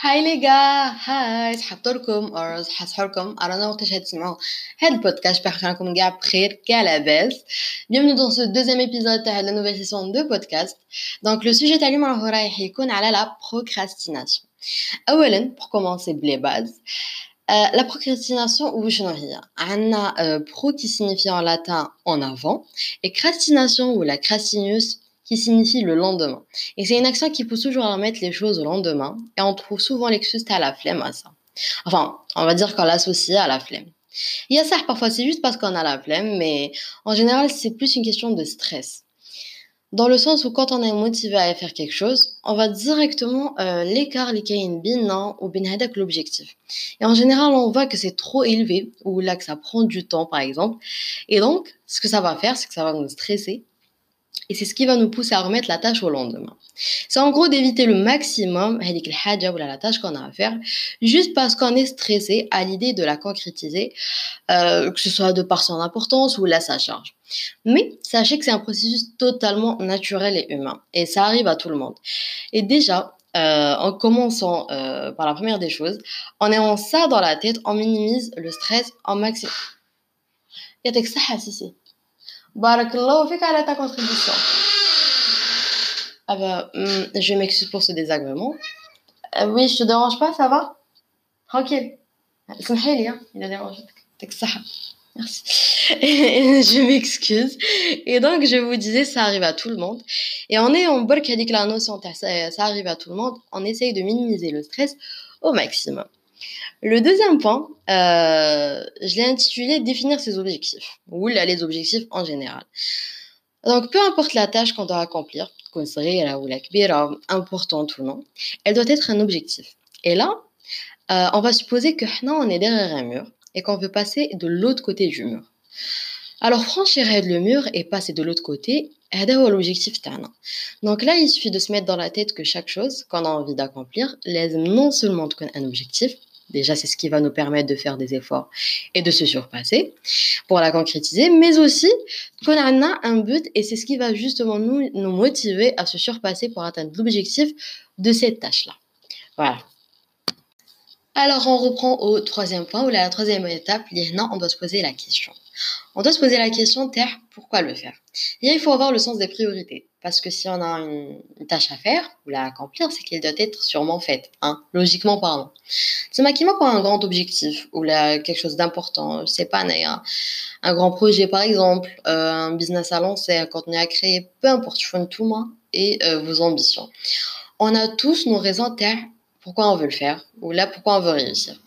هاي لي جا هاي صحبت لكم او صحصح لكم ارانا وقتاش هتسمعوا هاد البودكاست باش راكم كاع بخير كاع لاباس bienvenue dans ce deuxième épisode تاع la nouvelle session de podcast donc le sujet تاع اليوم راهو رايح يكون على la procrastination اولا pour commencer بلي باز euh, la procrastination وشنو هي عندنا euh, pro qui signifie en latin en avant et crastination ou la crastinus qui signifie le lendemain. Et c'est une action qui pousse toujours à remettre les choses au lendemain, et on trouve souvent l'excuse à la flemme à ça. Enfin, on va dire qu'on l'associe à la flemme. Il y a ça, parfois c'est juste parce qu'on a la flemme, mais en général c'est plus une question de stress. Dans le sens où quand on est motivé à faire quelque chose, on va directement euh, l'écart les bin ou bin l'objectif. Et en général, on voit que c'est trop élevé ou là que ça prend du temps par exemple. Et donc, ce que ça va faire, c'est que ça va nous stresser et c'est ce qui va nous pousser à remettre la tâche au lendemain. C'est en gros d'éviter le maximum la tâche qu'on a à faire, juste parce qu'on est stressé à l'idée de la concrétiser, euh, que ce soit de par son importance ou là sa charge. Mais sachez que c'est un processus totalement naturel et humain, et ça arrive à tout le monde. Et déjà, euh, en commençant euh, par la première des choses, en ayant ça dans la tête, on minimise le stress en maximum. Barakallahu fik ala ta contribution. Ah bah, mm, je m'excuse pour ce désagrément. Mm. Eh, oui, je te dérange pas, ça va? Tranquille. Samhili, hein. il a dérangé. ça. Merci. je m'excuse. Et donc, je vous disais, ça arrive à tout le monde. Et on est en burk la notion, ça arrive à tout le monde. On essaye de minimiser le stress au maximum. Le deuxième point, euh, je l'ai intitulé définir ses objectifs, ou les objectifs en général. Donc, peu importe la tâche qu'on doit accomplir, qu'on serait ou la importante ou non, elle doit être un objectif. Et là, euh, on va supposer que non, on est derrière un mur et qu'on veut passer de l'autre côté du mur. Alors, franchir le mur et passer de l'autre côté, c'est l'objectif Donc là, il suffit de se mettre dans la tête que chaque chose qu'on a envie d'accomplir laisse non seulement un objectif, Déjà, c'est ce qui va nous permettre de faire des efforts et de se surpasser pour la concrétiser, mais aussi qu'on a un but et c'est ce qui va justement nous, motiver à se surpasser pour atteindre l'objectif de cette tâche-là. Voilà. Alors, on reprend au troisième point, ou la troisième étape, on doit se poser la question. On doit se poser la question, terre, pourquoi le faire? Il faut avoir le sens des priorités. Parce que si on a une, tâche à faire ou la accomplir, c'est qu'elle doit être sûrement faite, hein, logiquement parlant. C'est ma qui pour un grand objectif ou quelque chose d'important, sais pas, un, un grand projet par exemple, euh, un business à lancer, un contenu à créer, peu importe, tout moi et euh, vos ambitions. On a tous nos raisons pourquoi on veut le faire ou là pourquoi on veut réussir?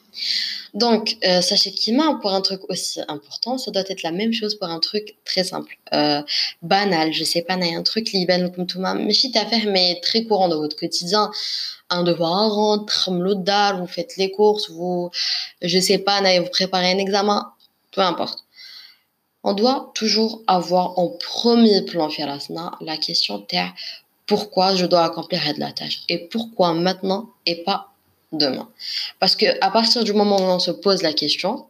Donc, euh, sachez qu'Ima, pour un truc aussi important, ça doit être la même chose pour un truc très simple, euh, banal. Je sais pas, un truc liban comme tout mais si à faire, mais très courant dans votre quotidien. Un devoir à rendre, vous faites les courses, vous, je sais pas, vous préparez un examen, peu importe. On doit toujours avoir en premier plan, la question pourquoi je dois accomplir la tâche et pourquoi maintenant et pas demain. Parce que à partir du moment où on se pose la question,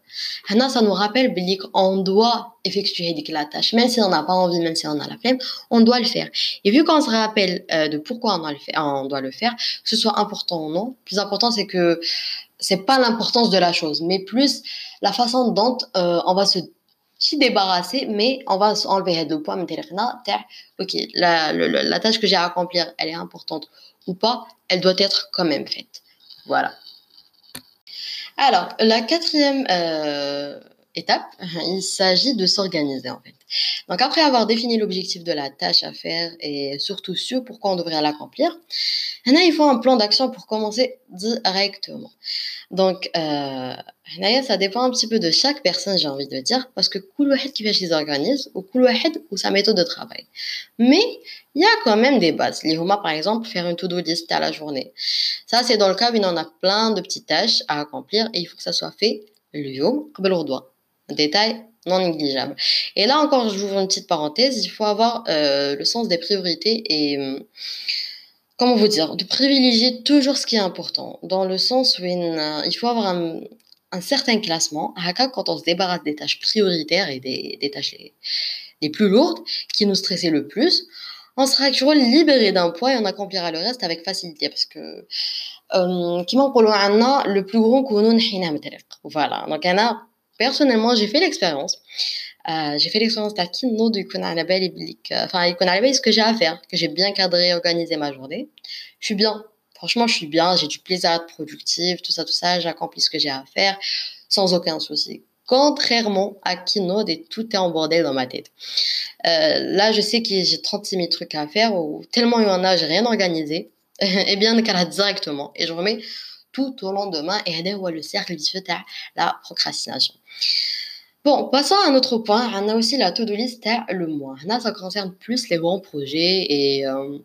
ça nous rappelle qu'on doit effectuer la tâche, même si on n'a pas envie, même si on a la flemme, on doit le faire. Et vu qu'on se rappelle euh, de pourquoi on doit, le faire, que ce soit important ou non, plus important c'est que c'est pas l'importance de la chose, mais plus la façon dont euh, on va se débarrasser, mais on va enlever deux points. Ok, la, la tâche que j'ai à accomplir, elle est importante ou pas, elle doit être quand même faite. Voilà. Alors, la quatrième euh, étape, il s'agit de s'organiser en fait. Donc après avoir défini l'objectif de la tâche à faire et surtout sur pourquoi on devrait l'accomplir, il faut un plan d'action pour commencer directement. Donc, euh, ça dépend un petit peu de chaque personne, j'ai envie de dire, parce que Koulouhed qui fait les organismes, ou Koulouhed ou sa méthode de travail. Mais il y a quand même des bases. L'Ihoma, par exemple, faire une to-do list à la journée. Ça, c'est dans le cas où il en a plein de petites tâches à accomplir et il faut que ça soit fait le jour, Un détail non négligeable. Et là encore, je vous ouvre une petite parenthèse, il faut avoir euh, le sens des priorités et... Hum, comment vous dire, de privilégier toujours ce qui est important, dans le sens où il faut avoir un, certain classement. Quand on se débarrasse des tâches prioritaires et des, tâches les, plus lourdes, qui nous stressaient le plus, on sera toujours libéré d'un poids et on accomplira le reste avec facilité. Parce que qui نقولوا عندنا le plus gros كونو نحيناه مطريق voilà donc انا personnellement j'ai fait l'expérience euh, j'ai fait l'expérience تاع كي نوض يكون على بالي بليك enfin يكون على بالي ce que j'ai à faire que j'ai bien cadré organisé ma journée je suis bien franchement je suis bien j'ai du plaisir à être productive tout ça tout ça j'accomplis ce que j'ai à faire sans aucun souci contrairement à Keynote et tout est en bordel dans ma tête. Euh, là, je sais que j'ai 36 000 trucs à faire ou tellement il y en a, j'ai rien organisé. eh bien, directement. Et je remets tout au lendemain. Et là, le cercle vicieux de la procrastination. Bon, passons à un autre point. On a aussi la to-do list le mois. Là, ça concerne plus les grands projets et euh,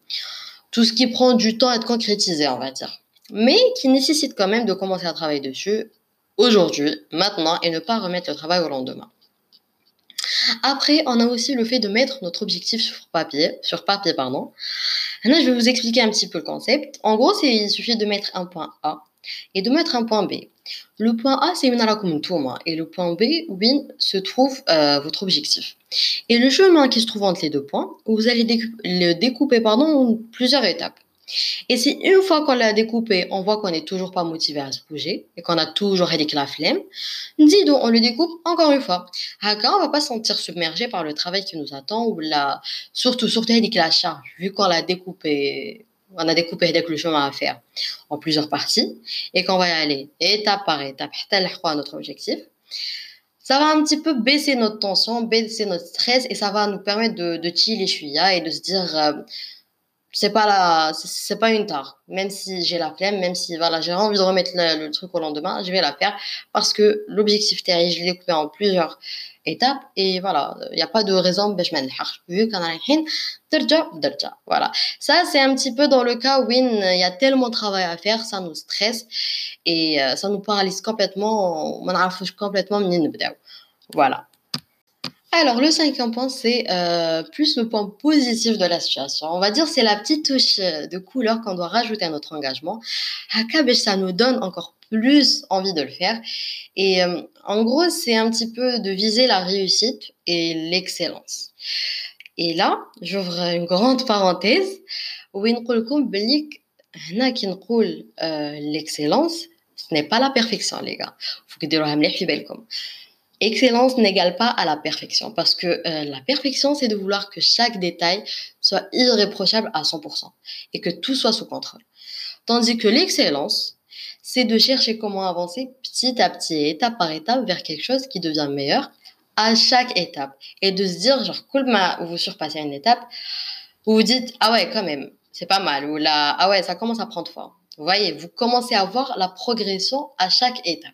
tout ce qui prend du temps à être concrétisé, on va dire. Mais qui nécessite quand même de commencer à travailler dessus aujourd'hui, maintenant, et ne pas remettre le travail au lendemain. Après, on a aussi le fait de mettre notre objectif sur papier, sur papier, pardon. Là, je vais vous expliquer un petit peu le concept. En gros, il suffit de mettre un point A et de mettre un point B. Le point A, c'est une tour et le point B, où se trouve euh, votre objectif. Et le chemin qui se trouve entre les deux points, vous allez le découper pardon, en plusieurs étapes. Et si une fois qu'on l'a découpé, on voit qu'on n'est toujours pas motivé à se bouger et qu'on a toujours avec la flemme, dis donc, on le découpe encore une fois. Haka, on va pas se sentir submergé par le travail qui nous attend ou la, surtout, surtout avec la charge, vu qu'on l'a découpé, on a découpé le chemin à faire en plusieurs parties et qu'on va y aller étape par étape, à notre objectif. Ça va un petit peu baisser notre tension, baisser notre stress et ça va nous permettre de, de chiller et de se dire, euh, c'est pas la c'est pas une tare même si j'ai la flemme même si voilà j'ai envie de remettre le, truc au lendemain je vais la faire parce que l'objectif terrible je l'ai coupé en plusieurs étapes et voilà il n'y a pas de raison vu qu'on a rien voilà. Ça c'est un petit peu dans le cas où il y a tellement de travail à faire ça nous stresse et euh, ça nous paralyse complètement on a complètement voilà alors, le cinquième point, c'est euh, plus le point positif de la situation. On va dire c'est la petite touche euh, de couleur qu'on doit rajouter à notre engagement. Hakabesh, ça nous donne encore plus envie de le faire. Et euh, en gros, c'est un petit peu de viser la réussite et l'excellence. Et là, j'ouvre une grande parenthèse. l'excellence, ce n'est pas la perfection, les gars. Faut que Excellence n'égale pas à la perfection parce que euh, la perfection, c'est de vouloir que chaque détail soit irréprochable à 100% et que tout soit sous contrôle. Tandis que l'excellence, c'est de chercher comment avancer petit à petit, étape par étape, vers quelque chose qui devient meilleur à chaque étape. Et de se dire, genre, cool, vous surpassez une étape, vous vous dites, ah ouais, quand même, c'est pas mal, ou là, ah ouais, ça commence à prendre forme. Vous voyez, vous commencez à voir la progression à chaque étape.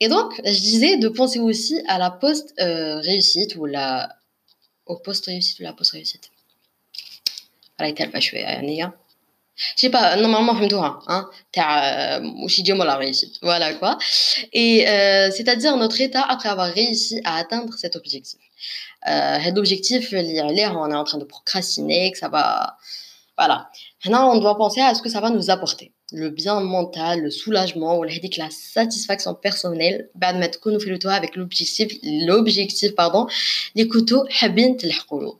Et donc, je disais de penser aussi à la post-réussite ou la. au post-réussite ou la post-réussite. Voilà, elle va jouer à je sais pas normalement فهمتوها hein تاع واش يجيو la réussite voilà quoi et euh, c'est-à-dire notre état après avoir réussi à atteindre cet objectif euh, cet objectif on est en train de procrastiner que ça va voilà maintenant on doit penser à ce que ça va nous apporter le bien mental, le soulagement ou la satisfaction personnelle بعد ما تكونوا في le avec l'objectif l'objectif pardon les couteaux حابين تلحقوا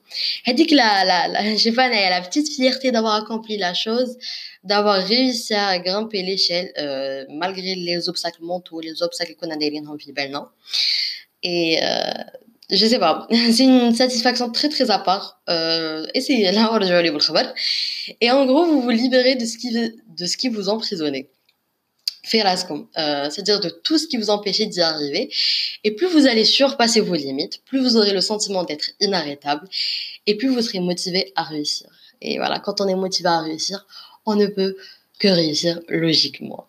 هذيك la la la j'ai pas la petite fierté d'avoir accompli la chose d'avoir réussi à grimper l'échelle euh, malgré les obstacles mentaux les obstacles qu'on a دايرينهم في بالنا et euh, je sais pas, c'est une satisfaction très très à part. Euh, c'est là Et en gros, vous vous libérez de ce qui, de ce qui vous emprisonnait. Euh, c'est-à-dire de tout ce qui vous empêchait d'y arriver. Et plus vous allez surpasser vos limites, plus vous aurez le sentiment d'être inarrêtable, et plus vous serez motivé à réussir. Et voilà, quand on est motivé à réussir, on ne peut que réussir logiquement.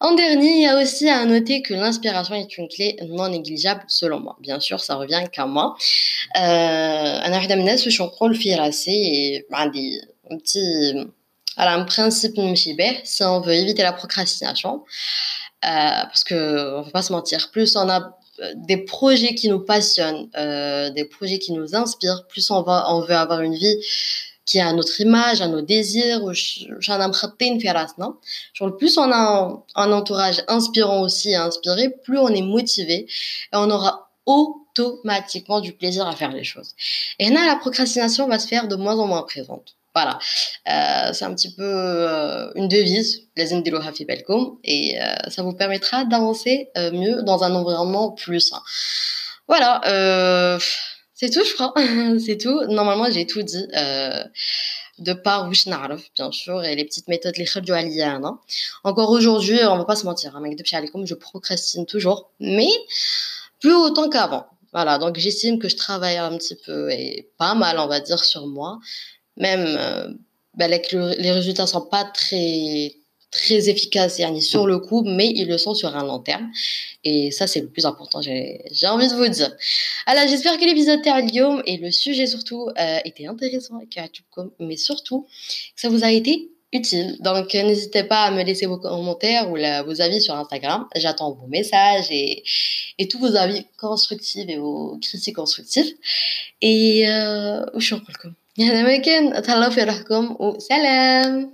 En dernier, il y a aussi à noter que l'inspiration est une clé non négligeable selon moi. Bien sûr, ça revient qu'à moi. أنا واحدة من الناس واش نقول في راسي عندي un petit voilà, un principe نمشي به si on veut éviter la procrastination euh, parce que on va pas se mentir, plus on a euh, des projets qui nous passionnent, euh, des projets qui nous inspirent, plus on va on veut avoir une vie qui a notre image, à nos désirs, genre plus on a un, entourage inspirant aussi inspiré, plus on est motivé et on aura automatiquement du plaisir à faire les choses. Et là, la procrastination va se faire de moins en moins présente. Voilà, euh, c'est un petit peu euh, une devise, les Hafi Belcom, et euh, ça vous permettra d'avancer euh, mieux dans un environnement plus sain. Voilà, euh, c'est tout, je crois. c'est tout. Normalement, j'ai tout dit. Euh, de par Wishnarov, bien sûr, et les petites méthodes, les khadjou Encore aujourd'hui, on ne va pas se mentir, hein, mec de Pshalikum, je procrastine toujours, mais plus autant qu'avant. Voilà, donc j'estime que je travaille un petit peu et pas mal, on va dire, sur moi. Même, euh, bah, les, les résultats sont pas très très efficaces yani, sur le coup, mais ils le sont sur un long terme. Et ça, c'est le plus important, j'ai envie de vous dire. Alors, j'espère que l'épisode Terlium et le sujet surtout euh, était intéressant, mais surtout que ça vous a été utile. Donc, euh, n'hésitez pas à me laisser vos commentaires ou vos avis sur Instagram. J'attends vos messages et, et, tous vos avis constructifs et vos critiques constructives. Et euh, je suis en Salam